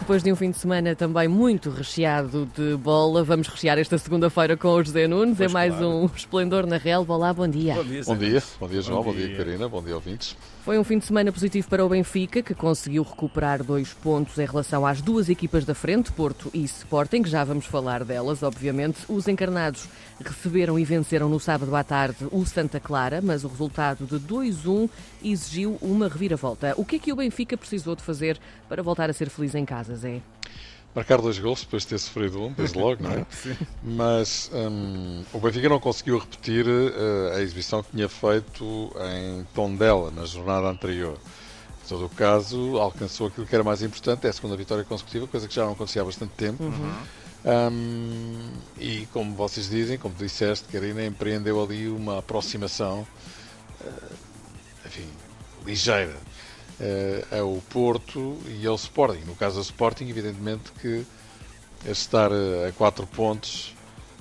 Depois de um fim de semana também muito recheado de bola, vamos rechear esta segunda-feira com o José Nunes. Pois é mais claro. um Esplendor na Relva. Olá, bom dia. Bom dia, Bom dia, bom dia João, bom, Bom dia. dia. Karina, bom dia ouvintes. Foi um fim de semana positivo para o Benfica, que conseguiu recuperar dois pontos em relação às duas equipas da frente, Porto e Sporting, que já vamos falar delas, obviamente. Os encarnados receberam e venceram no sábado à tarde o Santa Clara, mas o resultado de 2-1 exigiu uma reviravolta. O que é que o Benfica precisou de fazer para voltar a ser feliz em casa, Zé? Marcar dois gols depois de ter sofrido um, desde logo, não é? Mas hum, o Benfica não conseguiu repetir eh, a exibição que tinha feito em Tondela, na jornada anterior. Em todo o caso, alcançou aquilo que era mais importante, é a segunda vitória consecutiva, coisa que já não acontecia há bastante tempo. Hum, e como vocês dizem, como disseste, Karina, empreendeu ali uma aproximação, eh, enfim, ligeira eh, ao Porto e ao Sporting. No caso do Sporting, evidentemente que estar eh, a 4 pontos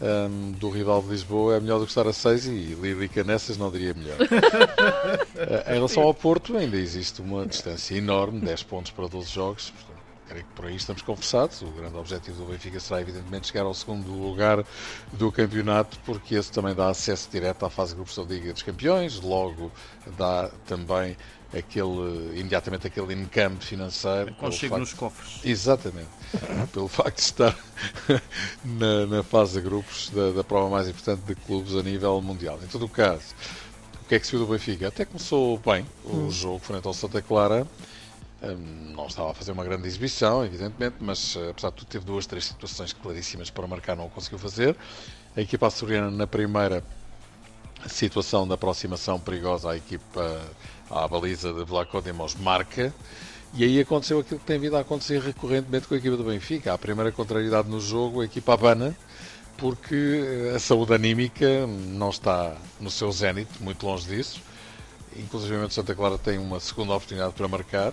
hum, do rival de Lisboa é melhor do que estar a 6 e Lírica nessas não diria melhor. Eh, em relação ao Porto, ainda existe uma distância enorme, 10 pontos para 12 jogos. Portanto, creio que por aí estamos conversados. O grande objetivo do Benfica será, evidentemente, chegar ao segundo lugar do campeonato, porque esse também dá acesso direto à fase de grupos da Liga dos Campeões, logo dá também aquele, imediatamente aquele encampe financeiro. Facto- nos cofres. Exatamente. Pelo facto de estar na, na fase de grupos da, da prova mais importante de clubes a nível mundial. Em todo o caso, o que é que se viu do Benfica? Até começou bem o jogo frente ao Santa Clara. Hum, não estava a fazer uma grande exibição, evidentemente, mas eh, apesar de tudo teve duas, três situações claríssimas para marcar, não o conseguiu fazer. A equipa açoriana na primeira situação de aproximação perigosa à equipa, à baliza de Vlaco Demos marca. E aí aconteceu aquilo que tem vindo a acontecer recorrentemente com a equipa do Benfica. A primeira contrariedade no jogo, a equipa abana, porque eh, a saúde anímica não está no seu zénite, muito longe disso. Inclusive o Santa Clara tem uma segunda oportunidade para marcar.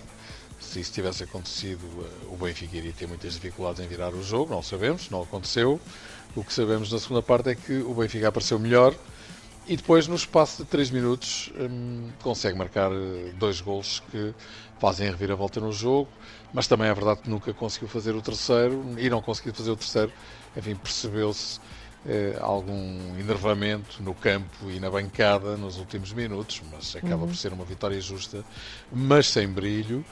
Se isso tivesse acontecido, eh, o Benfica iria ter muitas dificuldades em virar o jogo, não sabemos, não aconteceu. O que sabemos na segunda parte é que o Benfica apareceu melhor e depois, no espaço de 3 minutos, hum, consegue marcar eh, dois gols que fazem a reviravolta no jogo, mas também é verdade que nunca conseguiu fazer o terceiro e não conseguiu fazer o terceiro. Enfim, percebeu-se eh, algum enervamento no campo e na bancada nos últimos minutos, mas acaba por ser uma vitória justa, mas sem brilho.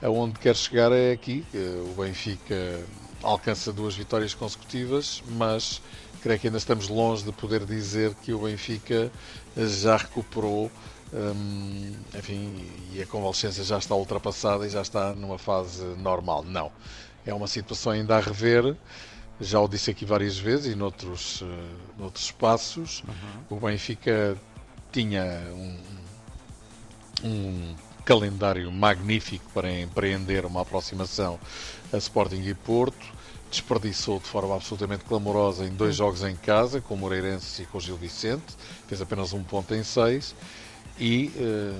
Aonde quer chegar é aqui, eh, o Benfica alcança duas vitórias consecutivas, mas creio que ainda estamos longe de poder dizer que o Benfica já recuperou, hum, enfim, e a convalescência já está ultrapassada e já está numa fase normal. Não. É uma situação ainda a rever. Já o disse aqui várias vezes e noutros, eh, noutros espaços. O Benfica tinha um, um calendário magnífico para empreender uma aproximação a Sporting e Porto. Desperdiçou de forma absolutamente clamorosa em dois jogos em casa, com o Moreirense e com o Gil Vicente. Fez apenas um ponto em seis. E eh,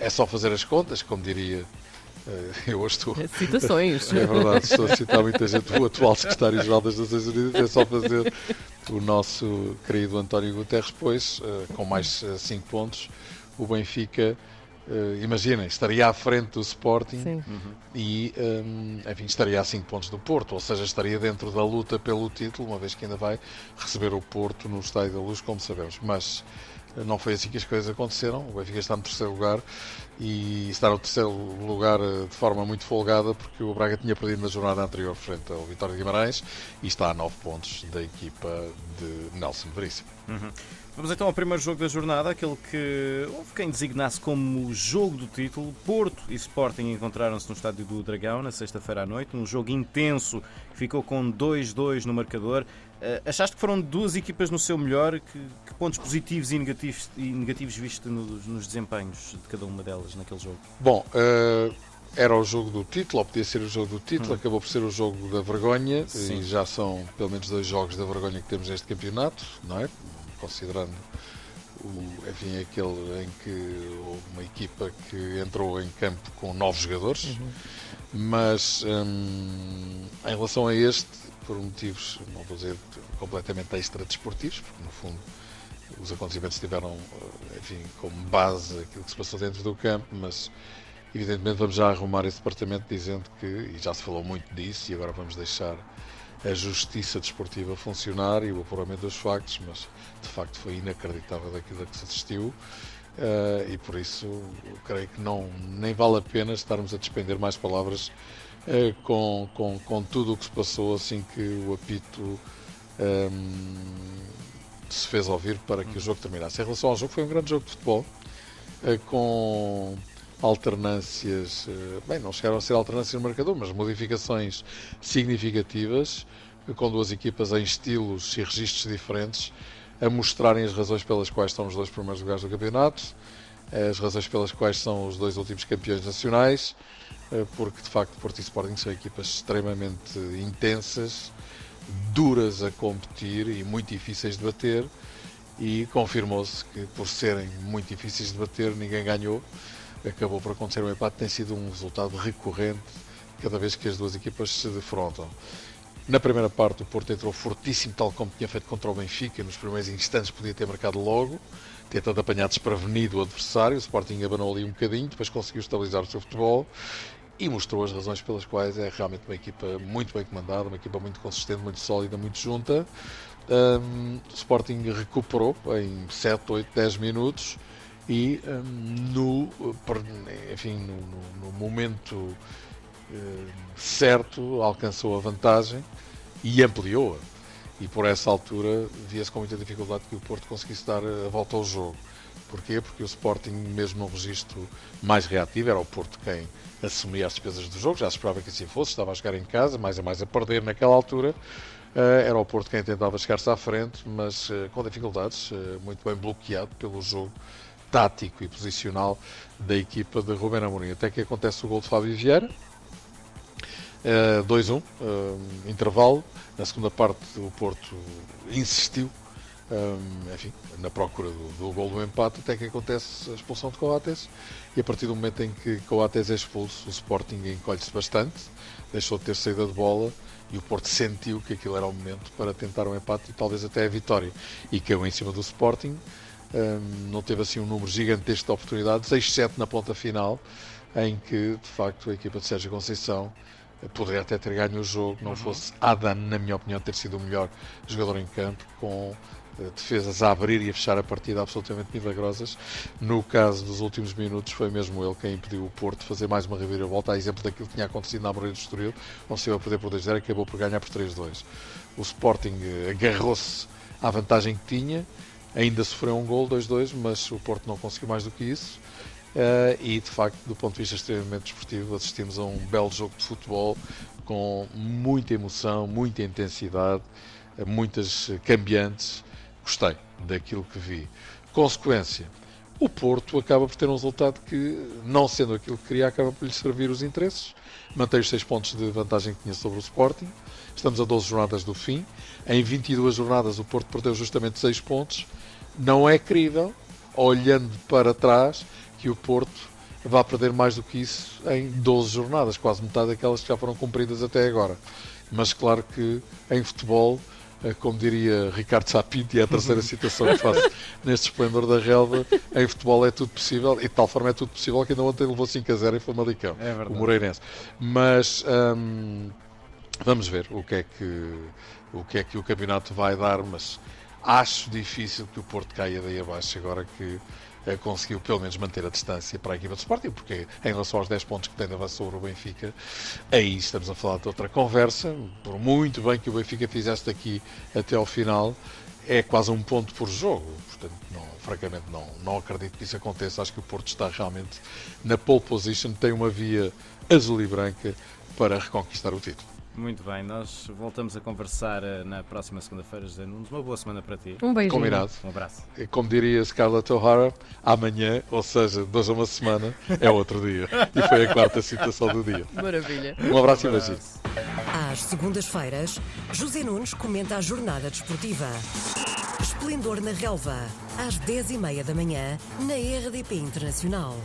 é só fazer as contas, como diria. eh, eu hoje estou. Citações. É verdade, estou a citar muita gente. O atual secretário-geral das Nações Unidas é só fazer o nosso querido António Guterres, pois, eh, com mais 5 pontos, o Benfica, eh, imaginem, estaria à frente do Sporting Sim. e, hum, enfim, estaria a 5 pontos do Porto, ou seja, estaria dentro da luta pelo título, uma vez que ainda vai receber o Porto no Estádio da Luz, como sabemos. Mas eh, não foi assim que as coisas aconteceram. O Benfica está no terceiro lugar e está no terceiro lugar eh, de forma muito folgada, porque o Braga tinha perdido na jornada anterior frente ao Vitória de Guimarães e está a 9 pontos da equipa de Nelson Veríssimo. Vamos então ao primeiro jogo da jornada, aquele que houve quem designasse como o jogo do título. Porto e Sporting encontraram-se no estádio do Dragão na sexta-feira à noite. Um jogo intenso que ficou com 2-2 no marcador. Eh, achaste que foram duas equipas no seu melhor? Que, que pontos positivos e negativos, e negativos viste nos, nos desempenhos de cada uma delas naquele jogo? Bom, eh, era o jogo do título, ou podia ser o jogo do título, acabou por ser o jogo da vergonha, Sim. e já são pelo menos dois jogos da vergonha que temos neste campeonato, não é? Considerando o, enfim, aquele em que houve uma equipa que entrou em campo com nove jogadores, mas hum, em relação a este, por motivos, não vou dizer completamente extra-desportivos, porque no fundo os acontecimentos tiveram, eh, enfim, como base aquilo que se passou dentro do campo, mas Evidentemente vamos já arrumar esse departamento dizendo que, e já se falou muito disso, e agora vamos deixar a justiça desportiva funcionar e o apuramento dos factos, mas de facto foi inacreditável aquilo a que se assistiu. Uh, e por isso creio que não nem vale a pena estarmos a despender mais palavras uh, com, com, com tudo o que se passou assim que o apito um, ehm, se fez ouvir para que o jogo terminasse. Em relação ao jogo, foi um grande jogo de futebol uh, com alternâncias, bem, não chegaram a ser alternâncias no marcador, mas modificações significativas, com duas equipas em estilos e registros diferentes a mostrarem as razões pelas quais estão os dois primeiros lugares do campeonato, as razões pelas quais são os dois últimos campeões nacionais, eh, porque de facto Porto e Sporting são equipas extremamente intensas, duras a competir e muito difíceis de bater. E confirmou-se que, por serem muito difíceis de bater, ninguém ganhou. Acabou por acontecer um empate, tem sido um resultado recorrente cada vez que as duas equipas se defrontam. Na primeira parte, o Porto entrou fortíssimo, tal como tinha feito contra o Benfica. Nos primeiros instantes, podia ter marcado logo, tentando apanhar desprevenido o adversário. O Sporting abanou ali um bocadinho, depois conseguiu estabilizar o seu futebol e mostrou as razões pelas quais é realmente uma equipa muito bem comandada, uma equipa muito consistente, muito sólida, muito junta. Um, o Sporting recuperou em 7, 8, 10 minutos e um, no, enfim, no, no, no momento eh, certo, alcançou a vantagem e ampliou-a. E por essa altura via-se com muita dificuldade que o Porto conseguisse dar a volta ao jogo. Porquê? Porque o Sporting, mesmo no registro mais reativo, era o Porto quem assumia as despesas do jogo, já se esperava que assim fosse, estava a chegar em casa, mais a mais a perder naquela altura. Eh, era o Porto quem tentava chegar-se à frente, mas eh, com dificuldades, muito bem bloqueado pelo jogo tático e posicional da equipa de Ruben Amorim. Até que acontece o gol de Fábio Vieira, 2-1, uh, uh, intervalo. Na segunda parte, o Porto insistiu, um, enfim, na procura do, do gol do empate, até que acontece a expulsão de Coates. E a partir do momento em que Coates é expulso, o Sporting encolhe-se bastante, deixou de ter saída de bola e o Porto sentiu que aquilo era o momento para tentar um empate e talvez até a vitória. E caiu em cima do Sporting. Um, não teve assim um número gigantesco de oportunidades, exceto na ponta final, em que de facto a equipa de Sérgio Conceição poderia até ter ganho o jogo, não uhum. fosse Adam, na minha opinião, ter sido o melhor jogador em campo, com uh, defesas a abrir e a fechar a partida absolutamente milagrosas. No caso dos últimos minutos, foi mesmo ele quem impediu o Porto de fazer mais uma reviravolta, a exemplo daquilo que tinha acontecido na Moreira do Estoril, onde se a perder por 2-0 acabou por ganhar por 3-2. O Sporting uh, agarrou-se à vantagem que tinha, ainda sofreu um gol, 2-2, mas o Porto não conseguiu mais do que isso. Uh, e de facto, do ponto de vista extremamente desportivo, assistimos a um belo jogo de futebol com muita emoção, muita intensidade, uh, muitas cambiantes. Gostei daquilo que vi. Consequência, o Porto acaba por ter um resultado que, não sendo aquilo que queria, acaba por lhe servir os interesses. Mantém os 6 pontos de vantagem que tinha sobre o Sporting. Estamos a 12 jornadas do fim. Em 22 jornadas, o Porto perdeu justamente 6 pontos. Não é crível, olhando para trás, que o Porto vá perder mais do que isso em 12 jornadas, quase metade daquelas que já foram cumpridas até agora. Mas claro que em futebol, como diria Ricardo Sapinto, e é a terceira citação que faço neste esplendor da relva, em futebol é tudo possível, e de tal forma é tudo possível que ainda ontem levou 5 a 0 em Famalicão, é o Moreirense. Mas hum, vamos ver o que, é que, o que é que o campeonato vai dar, mas acho difícil que o Porto caia daí abaixo agora que eh, conseguiu pelo menos manter a distância para a equipa de Sporting, porque em relação aos 10 pontos que tem de avanço sobre o Benfica, aí estamos a falar de outra conversa. Por muito bem que o Benfica fizesse daqui até ao final, é quase um ponto por jogo. Portanto, não, francamente, não, não acredito que isso aconteça. Acho que o Porto está realmente na pole position, tem uma via azul e branca para reconquistar o título. Muito bem, nós voltamos a conversar eh, na próxima segunda-feira, José Nunes. Uma boa semana para ti. Um beijo. Combinado. Um abraço. Como diria Scarlett O'Hara, amanhã, ou seja, dois a uma semana, é outro dia. E foi a quarta citação do dia. Maravilha. Um abraço um e beijinho. Às segundas-feiras, José Nunes comenta a jornada desportiva. Esplendor na Relva, às 10h30 da manhã, na RDP Internacional.